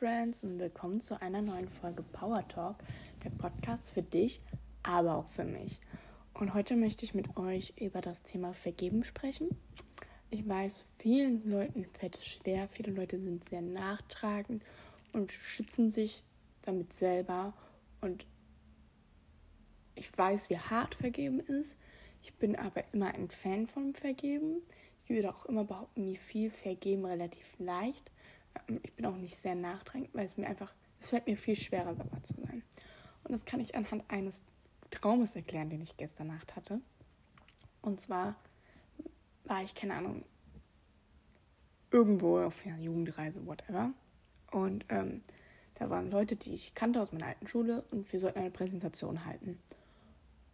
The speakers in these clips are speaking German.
Friends und willkommen zu einer neuen Folge Power Talk, der Podcast für dich, aber auch für mich. Und heute möchte ich mit euch über das Thema Vergeben sprechen. Ich weiß, vielen Leuten fällt es schwer, viele Leute sind sehr nachtragend und schützen sich damit selber. Und ich weiß, wie hart Vergeben ist. Ich bin aber immer ein Fan von Vergeben. Ich würde auch immer behaupten, mir viel Vergeben relativ leicht ähm, ich bin auch nicht sehr nachdrängend, weil es mir einfach, es fällt mir viel schwerer, sauer zu sein. Und das kann ich anhand eines Traumes erklären, den ich gestern Nacht hatte. Und zwar war ich, keine Ahnung, irgendwo auf einer Jugendreise, whatever. Und ähm, da waren Leute, die ich kannte aus meiner alten Schule und wir sollten eine Präsentation halten.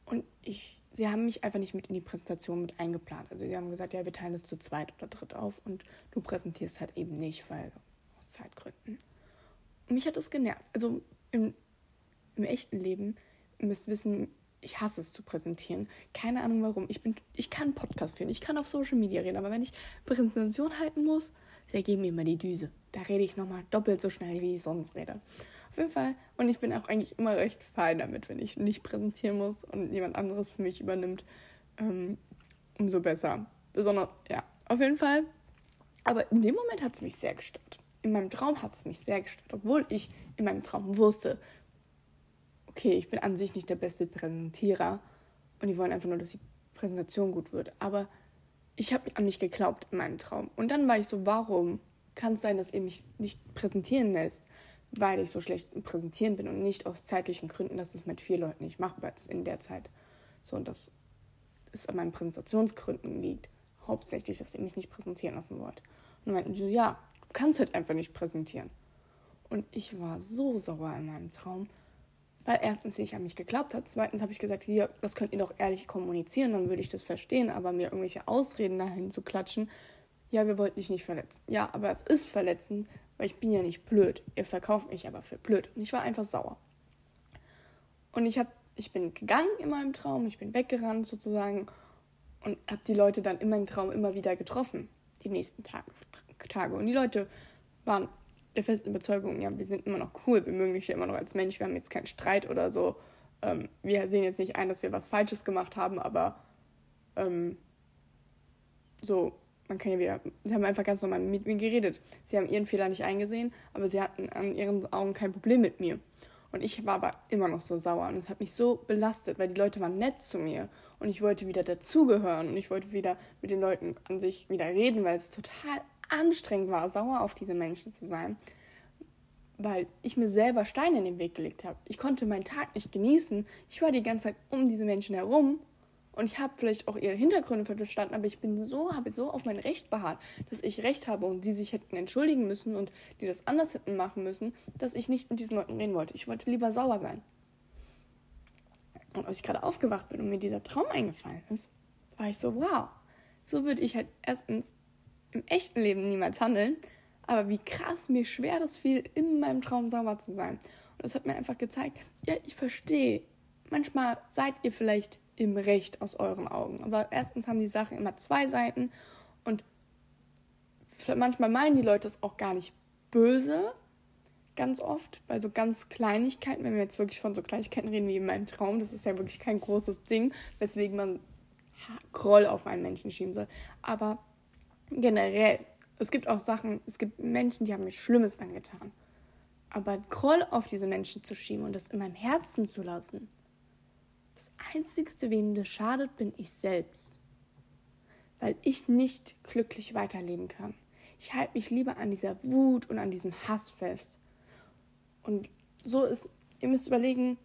Und ich, sie haben mich einfach nicht mit in die Präsentation mit eingeplant. Also sie haben gesagt, ja, wir teilen es zu zweit oder dritt auf und du präsentierst halt eben nicht, weil Zeitgründen. Und mich hat das genervt. Also im, im echten Leben, ihr müsst wissen, ich hasse es zu präsentieren. Keine Ahnung warum. Ich, bin, ich kann Podcast führen, ich kann auf Social Media reden, aber wenn ich Präsentation halten muss, da geben mir immer die Düse. Da rede ich nochmal doppelt so schnell, wie ich sonst rede. Auf jeden Fall. Und ich bin auch eigentlich immer recht fein damit, wenn ich nicht präsentieren muss und jemand anderes für mich übernimmt. Ähm, umso besser. Besonders, ja, auf jeden Fall. Aber in dem Moment hat es mich sehr gestört in meinem Traum hat es mich sehr gestört, obwohl ich in meinem Traum wusste, okay, ich bin an sich nicht der beste Präsentierer und die wollen einfach nur, dass die Präsentation gut wird. Aber ich habe an mich geglaubt in meinem Traum. Und dann war ich so, warum kann es sein, dass ihr mich nicht präsentieren lässt? Weil ich so schlecht im Präsentieren bin und nicht aus zeitlichen Gründen, dass es mit vier Leuten nicht machbar ist in der Zeit. So, und dass es an meinen Präsentationsgründen liegt. Hauptsächlich, dass ihr mich nicht präsentieren lassen wollt. Und dann meinten sie, ja, kannst halt einfach nicht präsentieren. Und ich war so sauer in meinem Traum, weil erstens nicht an mich geglaubt hat, zweitens habe ich gesagt, hier, das könnt ihr doch ehrlich kommunizieren, dann würde ich das verstehen, aber mir irgendwelche Ausreden dahin zu klatschen, ja, wir wollten dich nicht verletzen. Ja, aber es ist verletzen, weil ich bin ja nicht blöd. Ihr verkauft mich aber für blöd. Und ich war einfach sauer. Und ich, hab, ich bin gegangen in meinem Traum, ich bin weggerannt sozusagen und habe die Leute dann in meinem Traum immer wieder getroffen, die nächsten Tage. Tage. Und die Leute waren der festen Überzeugung, ja, wir sind immer noch cool, wir mögen dich ja immer noch als Mensch, wir haben jetzt keinen Streit oder so. Ähm, wir sehen jetzt nicht ein, dass wir was Falsches gemacht haben, aber ähm, so, man kann ja wieder, sie haben einfach ganz normal mit mir geredet. Sie haben ihren Fehler nicht eingesehen, aber sie hatten an ihren Augen kein Problem mit mir. Und ich war aber immer noch so sauer und es hat mich so belastet, weil die Leute waren nett zu mir und ich wollte wieder dazugehören und ich wollte wieder mit den Leuten an sich wieder reden, weil es total anstrengend war, sauer auf diese Menschen zu sein, weil ich mir selber Steine in den Weg gelegt habe. Ich konnte meinen Tag nicht genießen. Ich war die ganze Zeit um diese Menschen herum und ich habe vielleicht auch ihre Hintergründe verstanden, aber ich bin so, habe so auf mein Recht beharrt, dass ich Recht habe und die sich hätten entschuldigen müssen und die das anders hätten machen müssen, dass ich nicht mit diesen Leuten reden wollte. Ich wollte lieber sauer sein. Und als ich gerade aufgewacht bin und mir dieser Traum eingefallen ist, war ich so, wow, so würde ich halt erstens im echten Leben niemals handeln. Aber wie krass mir schwer das fiel, in meinem Traum sauber zu sein. Und das hat mir einfach gezeigt, ja, ich verstehe. Manchmal seid ihr vielleicht im Recht aus euren Augen. Aber erstens haben die Sachen immer zwei Seiten und manchmal meinen die Leute es auch gar nicht böse, ganz oft, bei so ganz Kleinigkeiten, wenn wir jetzt wirklich von so Kleinigkeiten reden wie in meinem Traum, das ist ja wirklich kein großes Ding, weswegen man Groll auf einen Menschen schieben soll. Aber generell, es gibt auch Sachen, es gibt Menschen, die haben mir Schlimmes angetan. Aber Groll auf diese Menschen zu schieben und das in meinem Herzen zu lassen, das Einzigste, wem das schadet, bin ich selbst. Weil ich nicht glücklich weiterleben kann. Ich halte mich lieber an dieser Wut und an diesem Hass fest. Und so ist, ihr müsst überlegen,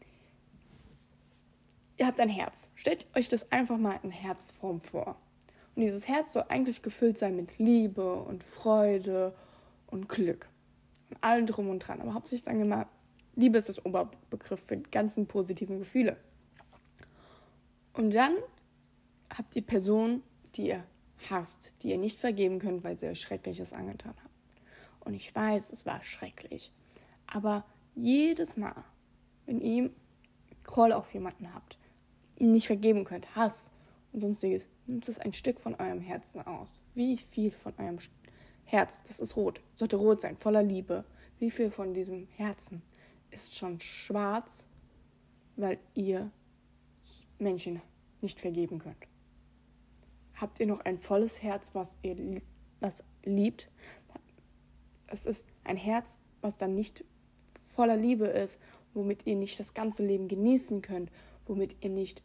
ihr habt ein Herz. Stellt euch das einfach mal in Herzform vor. Und dieses Herz soll eigentlich gefüllt sein mit Liebe und Freude und Glück. Und allem drum und dran. Aber hauptsächlich wir mal, Liebe ist das Oberbegriff für die ganzen positiven Gefühle. Und dann habt ihr Personen, die ihr hasst, die ihr nicht vergeben könnt, weil sie euch Schreckliches angetan haben. Und ich weiß, es war schrecklich. Aber jedes Mal, wenn ihr Groll auf jemanden habt, ihn nicht vergeben könnt, Hass und sonstiges, nimmt es ein Stück von eurem Herzen aus. Wie viel von eurem Herz, das ist rot, sollte rot sein, voller Liebe. wie viel von diesem Herzen ist schon schwarz, weil ihr Menschen nicht vergeben könnt? Habt ihr noch ein volles Herz, was ihr was liebt? Es ist ein Herz, was dann nicht voller Liebe ist, womit ihr nicht das ganze Leben genießen könnt, womit ihr nicht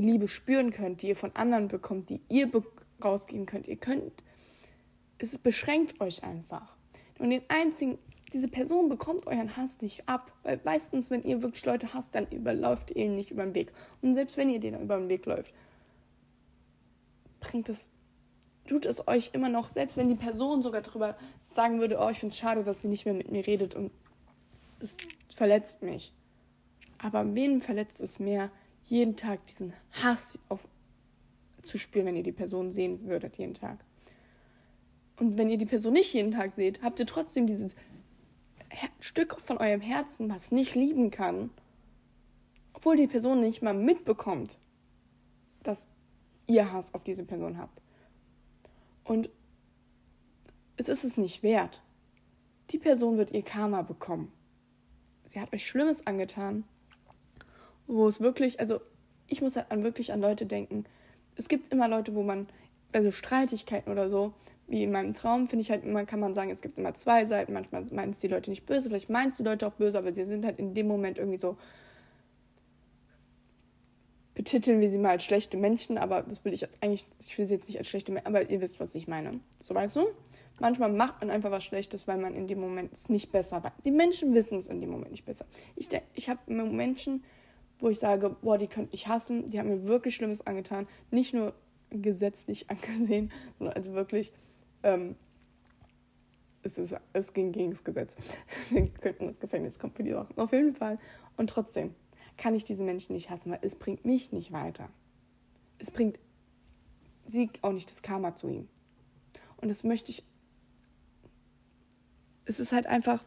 die Liebe spüren könnt, die ihr von anderen bekommt, die ihr rausgeben könnt. Ihr könnt, es beschränkt euch einfach. Und den einzigen, diese Person bekommt euren Hass nicht ab, weil meistens, wenn ihr wirklich Leute hasst, dann überläuft ihr ihn nicht über den Weg. Und selbst wenn ihr den über den Weg läuft, bringt es, tut es euch immer noch, selbst wenn die Person sogar darüber sagen würde, oh, ich finde es schade, dass ihr nicht mehr mit mir redet und es verletzt mich. Aber wen verletzt es mehr, jeden Tag diesen Hass auf, zu spüren, wenn ihr die Person sehen würdet, jeden Tag. Und wenn ihr die Person nicht jeden Tag seht, habt ihr trotzdem dieses Her Stück von eurem Herzen, was nicht lieben kann, obwohl die Person nicht mal mitbekommt, dass ihr Hass auf diese Person habt. Und es ist es nicht wert. Die Person wird ihr Karma bekommen. Sie hat euch Schlimmes angetan wo es wirklich, also ich muss halt an, wirklich an Leute denken. Es gibt immer Leute, wo man, also Streitigkeiten oder so, wie in meinem Traum, finde ich halt immer, kann man sagen, es gibt immer zwei Seiten. Manchmal meinen es die Leute nicht böse, vielleicht es die Leute auch böse, aber sie sind halt in dem Moment irgendwie so, betiteln wir sie mal als schlechte Menschen, aber das will ich jetzt eigentlich, ich will sie jetzt nicht als schlechte Menschen, aber ihr wisst, was ich meine. So weißt du? Manchmal macht man einfach was Schlechtes, weil man in dem Moment es nicht besser weiß. Die Menschen wissen es in dem Moment nicht besser. Ich, ich habe Menschen, wo ich sage, boah, die könnte ich hassen, die haben mir wirklich Schlimmes angetan, nicht nur gesetzlich angesehen, sondern also wirklich, ähm, es, ist, es ging gegen das Gesetz. Sie könnten ins Gefängnis kommen für die Sachen. Auf jeden Fall. Und trotzdem kann ich diese Menschen nicht hassen, weil es bringt mich nicht weiter. Es bringt sie auch nicht das Karma zu ihm. Und das möchte ich. Es ist halt einfach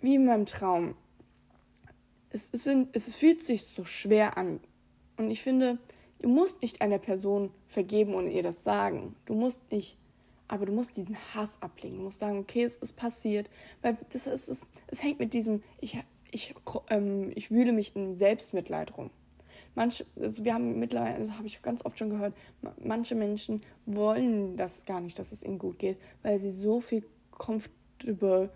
wie in meinem Traum es, es, es fühlt sich so schwer an. Und ich finde, du musst nicht einer Person vergeben und ihr das sagen. Du musst nicht, aber du musst diesen Hass ablegen. Du musst sagen, okay, es ist passiert. Weil das ist, es, es hängt mit diesem, ich, ich, ähm, ich wühle mich in Selbstmitleid rum. Manche, also wir haben mittlerweile, also habe ich ganz oft schon gehört, manche Menschen wollen das gar nicht, dass es ihnen gut geht, weil sie so viel comfortable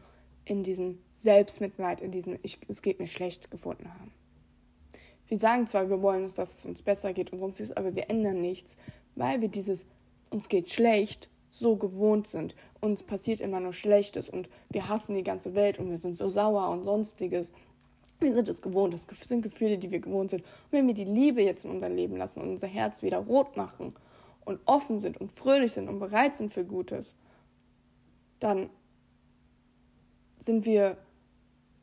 in diesem Selbstmitleid, in diesem ich, es geht mir schlecht gefunden haben. Wir sagen zwar, wir wollen uns, dass es uns besser geht und sonstiges, aber wir ändern nichts, weil wir dieses uns geht schlecht so gewohnt sind. Uns passiert immer nur Schlechtes und wir hassen die ganze Welt und wir sind so sauer und sonstiges. Wir sind es gewohnt, das sind Gefühle, die wir gewohnt sind. Und wenn wir die Liebe jetzt in unser Leben lassen und unser Herz wieder rot machen und offen sind und fröhlich sind und bereit sind für Gutes, dann sind wir,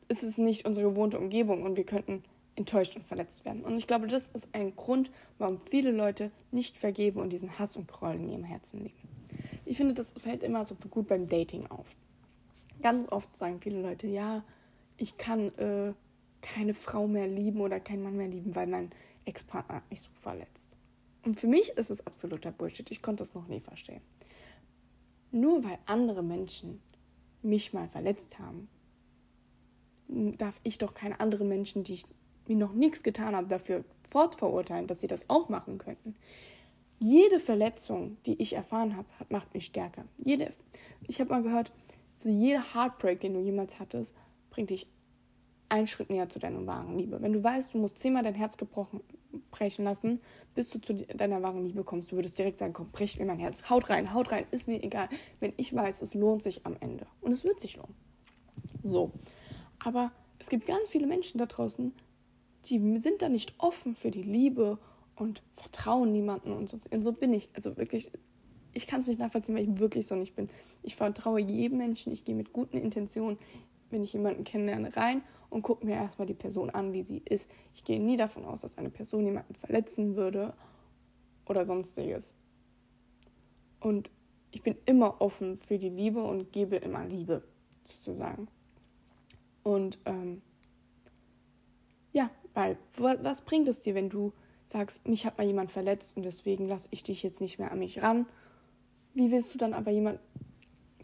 ist es nicht unsere gewohnte Umgebung und wir könnten enttäuscht und verletzt werden. Und ich glaube, das ist ein Grund, warum viele Leute nicht vergeben und diesen Hass und Groll in ihrem Herzen leben. Ich finde, das fällt immer so gut beim Dating auf. Ganz oft sagen viele Leute, ja, ich kann äh, keine Frau mehr lieben oder keinen Mann mehr lieben, weil mein Ex-Partner mich so verletzt. Und für mich ist es absoluter Bullshit. Ich konnte das noch nie verstehen. Nur weil andere Menschen mich mal verletzt haben, darf ich doch keine anderen Menschen, die ich mir noch nichts getan habe, dafür fortverurteilen, dass sie das auch machen könnten. Jede Verletzung, die ich erfahren habe, macht mich stärker. Jede, ich habe mal gehört, so jeder Heartbreak, den du jemals hattest, bringt dich einen Schritt näher zu deiner wahren Liebe. Wenn du weißt, du musst zehnmal dein Herz gebrochen, brechen lassen, bis du zu deiner wahren Liebe kommst, du würdest direkt sagen, komm, brech mir mein Herz, haut rein, haut rein, ist mir egal. Wenn ich weiß, es lohnt sich am Ende. Und es wird sich lohnen. So. Aber es gibt ganz viele Menschen da draußen, die sind da nicht offen für die Liebe und vertrauen niemanden und so. Und so bin ich. Also wirklich, ich kann es nicht nachvollziehen, weil ich wirklich so nicht bin. Ich vertraue jedem Menschen, ich gehe mit guten Intentionen wenn ich jemanden kennenlerne, rein und gucke mir erstmal die Person an, wie sie ist. Ich gehe nie davon aus, dass eine Person jemanden verletzen würde oder sonstiges. Und ich bin immer offen für die Liebe und gebe immer Liebe, sozusagen. Und ähm, ja, weil was bringt es dir, wenn du sagst, mich hat mal jemand verletzt und deswegen lasse ich dich jetzt nicht mehr an mich ran? Wie willst du dann aber jemand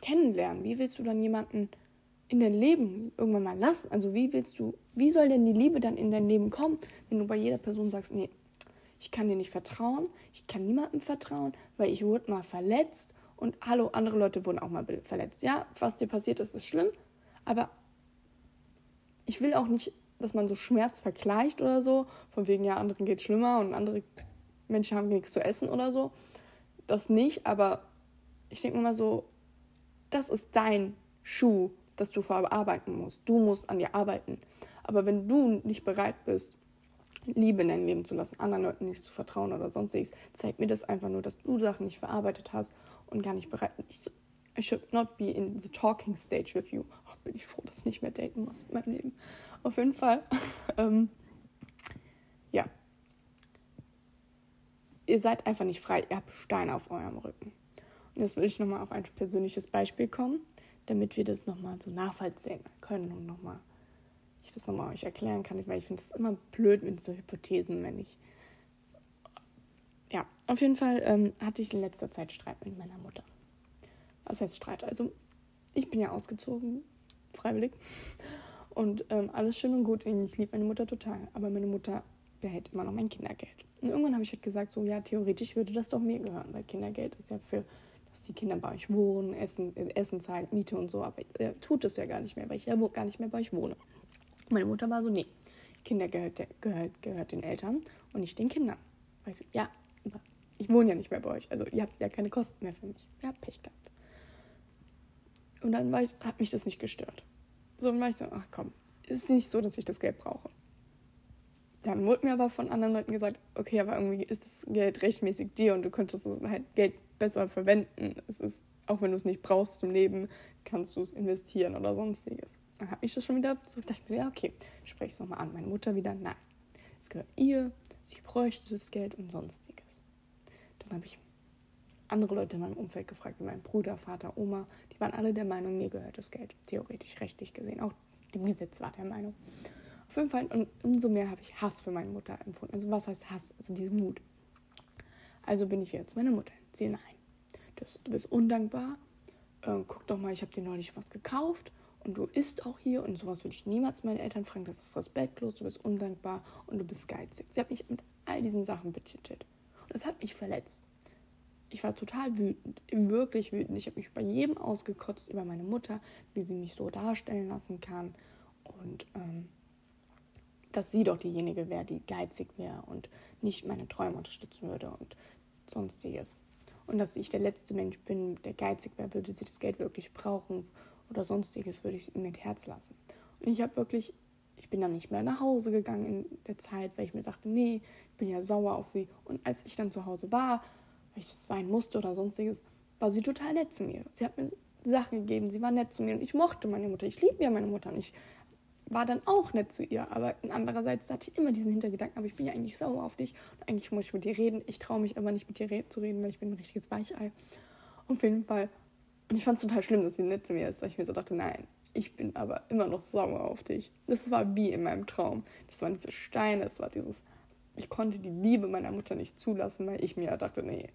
kennenlernen? Wie willst du dann jemanden in dein Leben irgendwann mal lassen? Also wie willst du, wie soll denn die Liebe dann in dein Leben kommen, wenn du bei jeder Person sagst, nee, ich kann dir nicht vertrauen, ich kann niemandem vertrauen, weil ich wurde mal verletzt und hallo, andere Leute wurden auch mal verletzt. Ja, was dir passiert ist, ist schlimm, aber ich will auch nicht, dass man so Schmerz vergleicht oder so, von wegen, ja, anderen geht schlimmer und andere Menschen haben nichts zu essen oder so. Das nicht, aber ich denke mir mal so, das ist dein Schuh, das du verarbeiten musst. Du musst an dir arbeiten. Aber wenn du nicht bereit bist, Liebe in dein Leben zu lassen, anderen Leuten nicht zu vertrauen oder sonstiges, zeigt mir das einfach nur, dass du Sachen nicht verarbeitet hast und gar nicht bereit bist. I should not be in the talking stage with you. Ach, bin ich froh, dass ich nicht mehr daten muss in meinem Leben. Auf jeden Fall. ähm, ja. Ihr seid einfach nicht frei. Ihr habt Steine auf eurem Rücken. Und jetzt will ich nochmal auf ein persönliches Beispiel kommen, damit wir das nochmal so nachvollziehen können und nochmal ich das nochmal euch erklären kann, weil ich finde es immer blöd mit so Hypothesen, wenn ich. Ja, auf jeden Fall ähm, hatte ich in letzter Zeit Streit mit meiner Mutter. Was heißt Streit? Also, ich bin ja ausgezogen, freiwillig. Und ähm, alles schön und gut. Ich liebe meine Mutter total. Aber meine Mutter behält immer noch mein Kindergeld. Und irgendwann habe ich halt gesagt, so ja, theoretisch würde das doch mir gehören, weil Kindergeld ist ja für, dass die Kinder bei euch wohnen, Essen, äh, Essen zahlen, Miete und so. Aber er tut es ja gar nicht mehr, weil ich ja gar nicht mehr bei euch wohne. Meine Mutter war so, nee, Kinder gehört, gehört, gehört den Eltern und nicht den Kindern. Weißt du, ja, aber ich wohne ja nicht mehr bei euch. Also ihr habt ja keine Kosten mehr für mich. Ihr habt Pech gehabt. Und dann ich, hat mich das nicht gestört. So, dann war ich so, ach komm, ist nicht so, dass ich das Geld brauche. Dann wurde mir aber von anderen Leuten gesagt, okay, aber irgendwie ist das Geld rechtmäßig dir und du könntest das halt Geld besser verwenden. Es ist, auch wenn du es nicht brauchst zum Leben, kannst du es investieren oder sonstiges. Dann habe ich das schon wieder so mir, ja, okay, spreche es nochmal an. Meine Mutter wieder, nein. Es gehört ihr, sie bräuchte das Geld und sonstiges. Dann habe ich andere Leute in meinem Umfeld gefragt, wie mein Bruder, Vater, Oma, die waren alle der Meinung, mir gehört das Geld. Theoretisch, rechtlich gesehen. Auch dem Gesetz war der Meinung. Auf jeden Fall, und umso mehr habe ich Hass für meine Mutter empfunden. Also was heißt Hass? Also diese Mut. Also bin ich wieder zu meiner Mutter. Sie, nein, das, du bist undankbar. Äh, guck doch mal, ich habe dir neulich was gekauft und du isst auch hier und sowas würde ich niemals meine Eltern fragen. Das ist respektlos, du bist undankbar und du bist geizig. Sie hat mich mit all diesen Sachen betitelt. Und das hat mich verletzt. Ich war total wütend, wirklich wütend. Ich habe mich bei jedem ausgekotzt über meine Mutter, wie sie mich so darstellen lassen kann und ähm, dass sie doch diejenige wäre, die geizig wäre und nicht meine Träume unterstützen würde und sonstiges. Und dass ich der letzte Mensch bin, der geizig wäre, würde sie das Geld wirklich brauchen oder sonstiges, würde ich es ihm mit Herz lassen. Und ich habe wirklich, ich bin dann nicht mehr nach Hause gegangen in der Zeit, weil ich mir dachte, nee, ich bin ja sauer auf sie. Und als ich dann zu Hause war, weil ich sein musste oder sonstiges, war sie total nett zu mir. Sie hat mir Sachen gegeben, sie war nett zu mir und ich mochte meine Mutter. Ich liebe ja meine Mutter und ich war dann auch nett zu ihr. Aber andererseits hatte ich immer diesen Hintergedanken, aber ich bin ja eigentlich sauer auf dich und eigentlich muss ich mit dir reden. Ich traue mich aber nicht mit dir zu reden, weil ich bin ein richtiges Weichei. auf jeden Fall und ich fand es total schlimm, dass sie nett zu mir ist, weil ich mir so dachte, nein, ich bin aber immer noch sauer auf dich. Das war wie in meinem Traum. Das waren diese Steine, das war dieses, ich konnte die Liebe meiner Mutter nicht zulassen, weil ich mir dachte, nee,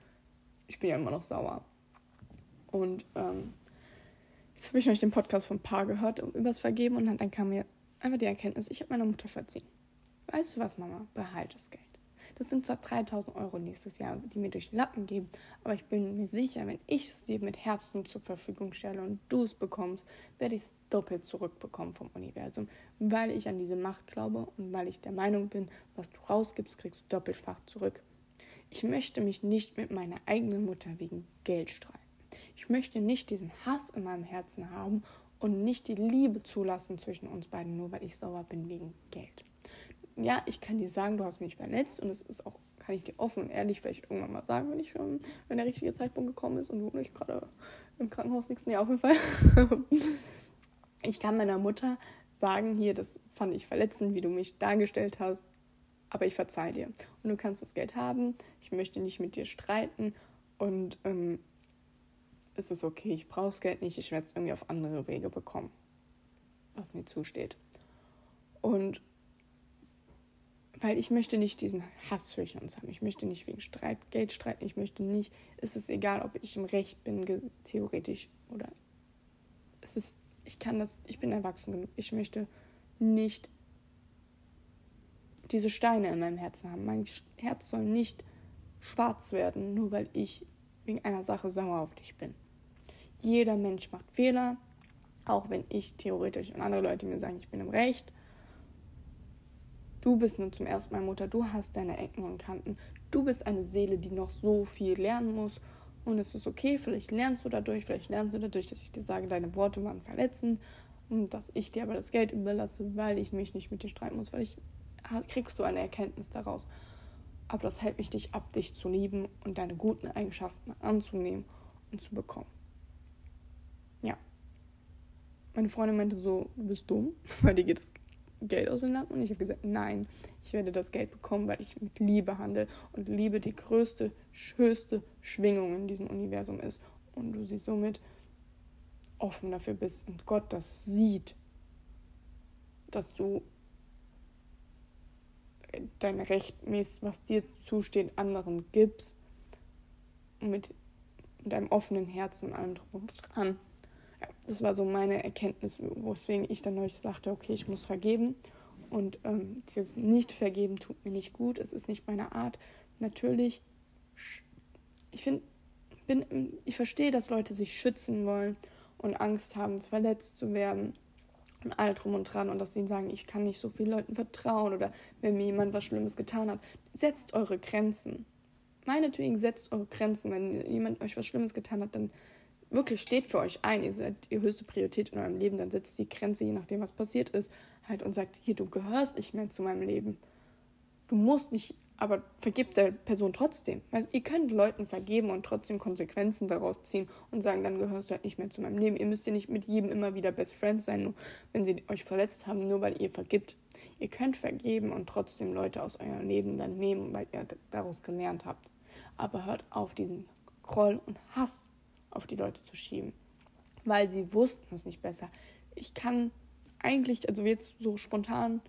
ich bin ja immer noch sauer. Und ähm, jetzt habe ich euch den Podcast von Paar gehört um übers Vergeben und dann kam mir einfach die Erkenntnis, ich habe meiner Mutter verziehen. Weißt du was, Mama? Behalte das Geld. Das sind zwar 3000 Euro nächstes Jahr, die mir durch den Lappen geben, aber ich bin mir sicher, wenn ich es dir mit Herzen zur Verfügung stelle und du es bekommst, werde ich es doppelt zurückbekommen vom Universum, weil ich an diese Macht glaube und weil ich der Meinung bin, was du rausgibst, kriegst du doppeltfach zurück. Ich möchte mich nicht mit meiner eigenen Mutter wegen Geld streiten. Ich möchte nicht diesen Hass in meinem Herzen haben und nicht die Liebe zulassen zwischen uns beiden, nur weil ich sauer bin wegen Geld ja, ich kann dir sagen, du hast mich verletzt und es ist auch, kann ich dir offen und ehrlich vielleicht irgendwann mal sagen, wenn, ich, ähm, wenn der richtige Zeitpunkt gekommen ist und du nicht gerade im Krankenhaus liegst. Nee, auf jeden Fall. ich kann meiner Mutter sagen, hier, das fand ich verletzend, wie du mich dargestellt hast, aber ich verzeih dir. Und du kannst das Geld haben, ich möchte nicht mit dir streiten und ähm, es ist okay, ich brauche das Geld nicht, ich werde es irgendwie auf andere Wege bekommen, was mir zusteht. Und weil ich möchte nicht diesen Hass zwischen uns haben. Ich möchte nicht wegen Streit Geld streiten. Ich möchte nicht, es ist egal, ob ich im Recht bin, theoretisch oder es ist, ich kann das, ich bin erwachsen genug. Ich möchte nicht diese Steine in meinem Herzen haben. Mein Herz soll nicht schwarz werden, nur weil ich wegen einer Sache sauer auf dich bin. Jeder Mensch macht Fehler, auch wenn ich theoretisch und andere Leute mir sagen, ich bin im Recht. Du bist nun zum ersten Mal Mutter, du hast deine Ecken und Kanten. Du bist eine Seele, die noch so viel lernen muss. Und es ist okay, vielleicht lernst du dadurch, vielleicht lernst du dadurch, dass ich dir sage, deine Worte waren verletzend und dass ich dir aber das Geld überlasse, weil ich mich nicht mit dir streiten muss, weil ich kriegst du eine Erkenntnis daraus. Aber das hält mich nicht ab, dich zu lieben und deine guten Eigenschaften anzunehmen und zu bekommen. Ja. Meine Freundin meinte so, du bist dumm, weil dir geht das Geld aus dem Land. Und ich habe gesagt, nein, ich werde das Geld bekommen, weil ich mit Liebe handle. Und Liebe die größte, höchste Schwingung in diesem Universum ist. Und du sie somit offen dafür bist und Gott das sieht, dass du dein Rechtmäßig, was dir zusteht, anderen gibst. Mit, mit einem offenen Herzen und allem drum und dran. Das war so meine Erkenntnis, weswegen ich dann neulich dachte, okay, ich muss vergeben. Und ähm, dieses Nicht-Vergeben tut mir nicht gut. Es ist nicht meine Art. Natürlich, ich finde, ich verstehe, dass Leute sich schützen wollen und Angst haben, verletzt zu werden und all drum und dran und dass sie sagen, ich kann nicht so vielen Leuten vertrauen oder wenn mir jemand was Schlimmes getan hat. Setzt eure Grenzen. Meinetwegen setzt eure Grenzen. Wenn jemand euch was Schlimmes getan hat, dann wirklich steht für euch ein. Ihr seid die höchste Priorität in eurem Leben. Dann setzt die Grenze, je nachdem, was passiert ist, halt und sagt, hier, du gehörst nicht mehr zu meinem Leben. Du musst nicht aber vergibt der Person trotzdem. Also ihr könnt Leuten vergeben und trotzdem Konsequenzen daraus ziehen und sagen, dann gehörst du halt nicht mehr zu meinem Leben. Ihr müsst ja nicht mit jedem immer wieder Best Friends sein, nur wenn sie euch verletzt haben, nur weil ihr vergibt. Ihr könnt vergeben und trotzdem Leute aus eurem Leben dann nehmen, weil ihr daraus gelernt habt. Aber hört auf, diesen Groll und Hass auf die Leute zu schieben, weil sie wussten es nicht besser. Ich kann eigentlich, also jetzt so spontan,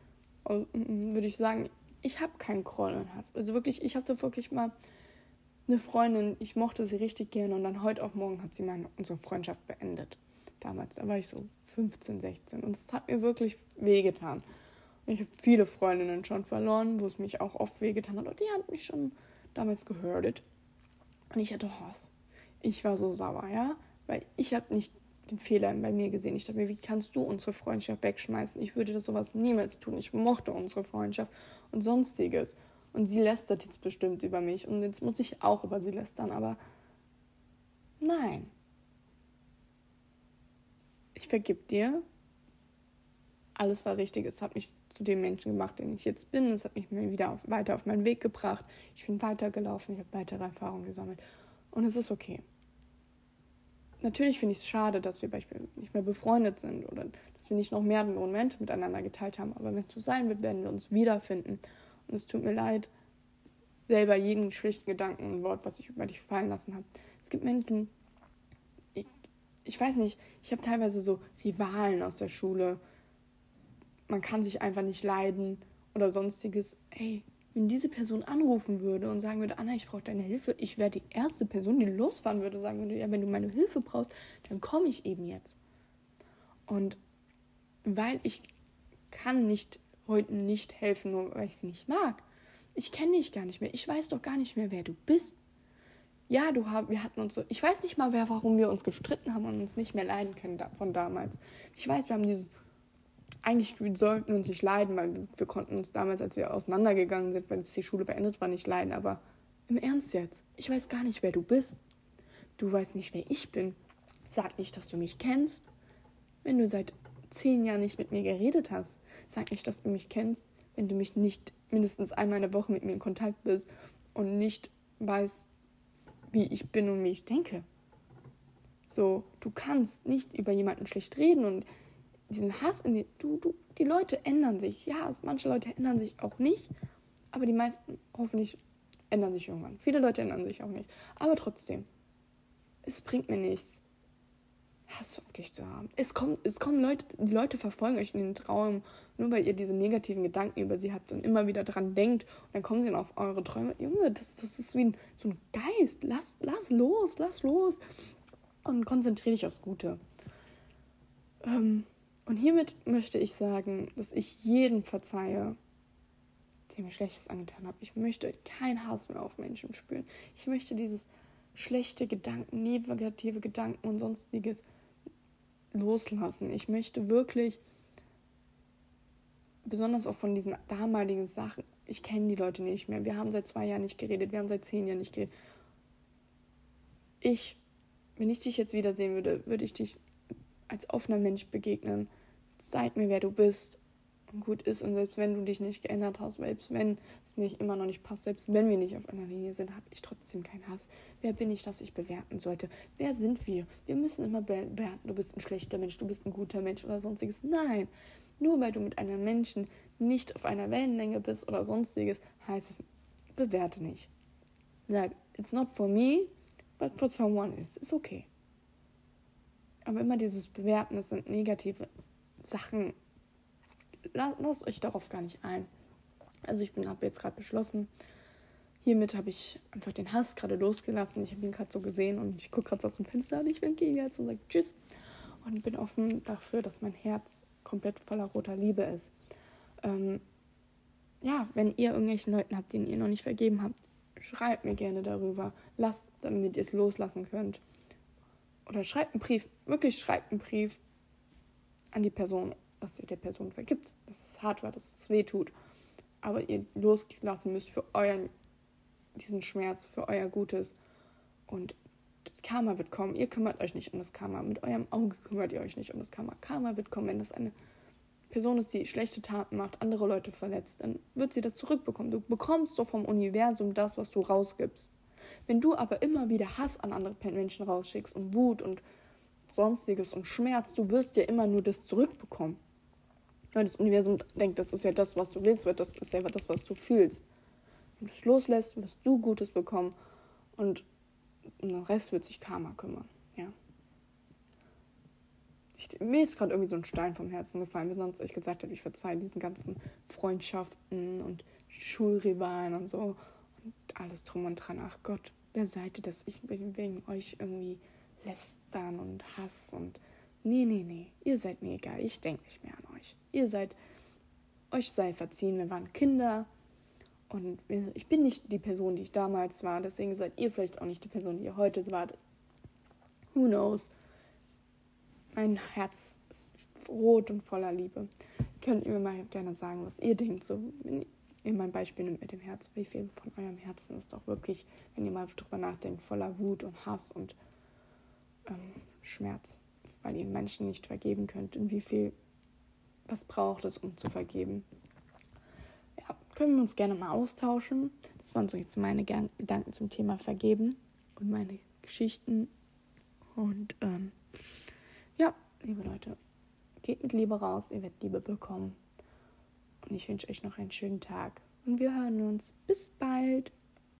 äh, würde ich sagen, ich habe keinen Groll und Hass. Also wirklich, ich hatte wirklich mal eine Freundin, ich mochte sie richtig gerne und dann heute auf morgen hat sie meine, unsere Freundschaft beendet. Damals, da war ich so 15, 16 und es hat mir wirklich wehgetan. Und ich habe viele Freundinnen schon verloren, wo es mich auch oft wehgetan hat und die haben mich schon damals gehört. Und ich hatte Hass. Ich war so sauer, ja, weil ich habe nicht den Fehler bei mir gesehen. Ich dachte mir, wie kannst du unsere Freundschaft wegschmeißen? Ich würde das sowas niemals tun. Ich mochte unsere Freundschaft und sonstiges. Und sie lästert jetzt bestimmt über mich. Und jetzt muss ich auch über sie lästern. Aber nein. Ich vergib dir. Alles war richtig. Es hat mich zu dem Menschen gemacht, den ich jetzt bin. Es hat mich wieder auf, weiter auf meinen Weg gebracht. Ich bin weitergelaufen. Ich habe weitere Erfahrungen gesammelt. Und es ist okay natürlich finde ich es schade, dass wir beispielsweise nicht mehr befreundet sind oder dass wir nicht noch mehr Momente miteinander geteilt haben. Aber wenn es so sein wird, werden wir uns wiederfinden. Und es tut mir leid, selber jeden schlichten Gedanken und Wort, was ich über dich fallen lassen habe. Es gibt Menschen, ich, ich weiß nicht, ich habe teilweise so Rivalen aus der Schule. Man kann sich einfach nicht leiden oder sonstiges. Ey, wenn diese Person anrufen würde und sagen würde, Anna, ich brauche deine Hilfe, ich wäre die erste Person, die losfahren würde, sagen würde, ja, wenn du meine Hilfe brauchst, dann komme ich eben jetzt. Und weil ich kann nicht heute nicht helfen, nur weil ich sie nicht mag. Ich kenne dich gar nicht mehr. Ich weiß doch gar nicht mehr, wer du bist. Ja, du hab, wir hatten uns so. Ich weiß nicht mal, wer, warum wir uns gestritten haben und uns nicht mehr leiden können von damals. Ich weiß, wir haben diese eigentlich wir sollten uns nicht leiden, weil wir konnten uns damals, als wir auseinandergegangen sind, es die Schule beendet war, nicht leiden. Aber im Ernst jetzt, ich weiß gar nicht, wer du bist. Du weißt nicht, wer ich bin. Sag nicht, dass du mich kennst. Wenn du seit zehn Jahren nicht mit mir geredet hast, sag nicht, dass du mich kennst. Wenn du mich nicht mindestens einmal in der Woche mit mir in Kontakt bist und nicht weißt, wie ich bin und wie ich denke. So, du kannst nicht über jemanden schlecht reden und diesen Hass in die, du, du, die Leute ändern sich. Ja, manche Leute ändern sich auch nicht, aber die meisten hoffentlich ändern sich irgendwann. Viele Leute ändern sich auch nicht. Aber trotzdem, es bringt mir nichts, Hass auf dich zu haben. Es, kommt, es kommen Leute, die Leute verfolgen euch in den Traum, nur weil ihr diese negativen Gedanken über sie habt und immer wieder dran denkt. Und dann kommen sie dann auf eure Träume. Junge, das, das ist wie ein, so ein Geist. Lass, lass los, lass los. Und konzentriere dich aufs Gute. Ähm, und hiermit möchte ich sagen, dass ich jeden verzeihe, der mir Schlechtes angetan hat. Ich möchte keinen Hass mehr auf Menschen spüren. Ich möchte dieses schlechte Gedanken, negative Gedanken und sonstiges loslassen. Ich möchte wirklich, besonders auch von diesen damaligen Sachen, ich kenne die Leute nicht mehr. Wir haben seit zwei Jahren nicht geredet, wir haben seit zehn Jahren nicht geredet. Ich, wenn ich dich jetzt wiedersehen würde, würde ich dich als offener Mensch begegnen. Zeig mir, wer du bist und gut ist. Und selbst wenn du dich nicht geändert hast, selbst wenn es nicht immer noch nicht passt, selbst wenn wir nicht auf einer Linie sind, habe ich trotzdem keinen Hass. Wer bin ich, dass ich bewerten sollte? Wer sind wir? Wir müssen immer bewerten, du bist ein schlechter Mensch, du bist ein guter Mensch oder sonstiges. Nein, nur weil du mit einem Menschen nicht auf einer Wellenlänge bist oder sonstiges, heißt es, bewerte nicht. Sag, it's not for me, but for someone is. Ist okay. Aber immer dieses Bewerten, das sind negative Sachen. Lasst euch darauf gar nicht ein. Also ich habe jetzt gerade beschlossen, hiermit habe ich einfach den Hass gerade losgelassen. Ich habe ihn gerade so gesehen und ich gucke gerade so dem Fenster und ich winke ihn jetzt und sage Tschüss. Und bin offen dafür, dass mein Herz komplett voller roter Liebe ist. Ähm, ja, wenn ihr irgendwelchen Leuten habt, denen ihr noch nicht vergeben habt, schreibt mir gerne darüber. Lasst, damit ihr es loslassen könnt. Oder schreibt einen Brief, wirklich schreibt einen Brief an die Person, dass ihr der Person vergibt, dass es hart war, dass es weh tut. Aber ihr loslassen müsst für euren, diesen Schmerz, für euer Gutes. Und Karma wird kommen. Ihr kümmert euch nicht um das Karma. Mit eurem Auge kümmert ihr euch nicht um das Karma. Karma wird kommen, wenn das eine Person ist, die schlechte Taten macht, andere Leute verletzt, dann wird sie das zurückbekommen. Du bekommst doch vom Universum das, was du rausgibst. Wenn du aber immer wieder Hass an andere Menschen rausschickst und Wut und sonstiges und Schmerz, du wirst ja immer nur das zurückbekommen. Weil das Universum denkt, das ist ja das, was du willst, das ist ja das, was du fühlst. Wenn du es loslässt, wirst du Gutes bekommen und um den Rest wird sich Karma kümmern. Ja. Ich, mir ist gerade irgendwie so ein Stein vom Herzen gefallen, wie sonst ich gesagt habe, ich verzeihe diesen ganzen Freundschaften und Schulrivalen und so alles drum und dran. Ach Gott, wer seid ihr, dass ich wegen euch irgendwie lästern und Hass und nee, nee, nee, ihr seid mir egal, ich denke nicht mehr an euch. Ihr seid, euch sei verziehen, wir waren Kinder und ich bin nicht die Person, die ich damals war, deswegen seid ihr vielleicht auch nicht die Person, die ihr heute wart. Who knows? Mein Herz ist rot und voller Liebe. Könnt ihr mir mal gerne sagen, was ihr denkt, so ihr mein Beispiel mit dem Herz, wie viel von eurem Herzen ist doch wirklich, wenn ihr mal drüber nachdenkt, voller Wut und Hass und ähm, Schmerz, weil ihr Menschen nicht vergeben könnt. Und wie viel, was braucht es, um zu vergeben? Ja, können wir uns gerne mal austauschen. Das waren so jetzt meine Gedanken zum Thema Vergeben und meine Geschichten. Und ähm, ja, liebe Leute, geht mit Liebe raus, ihr werdet Liebe bekommen. Und ich wünsche euch noch einen schönen Tag. Und wir hören uns. Bis bald.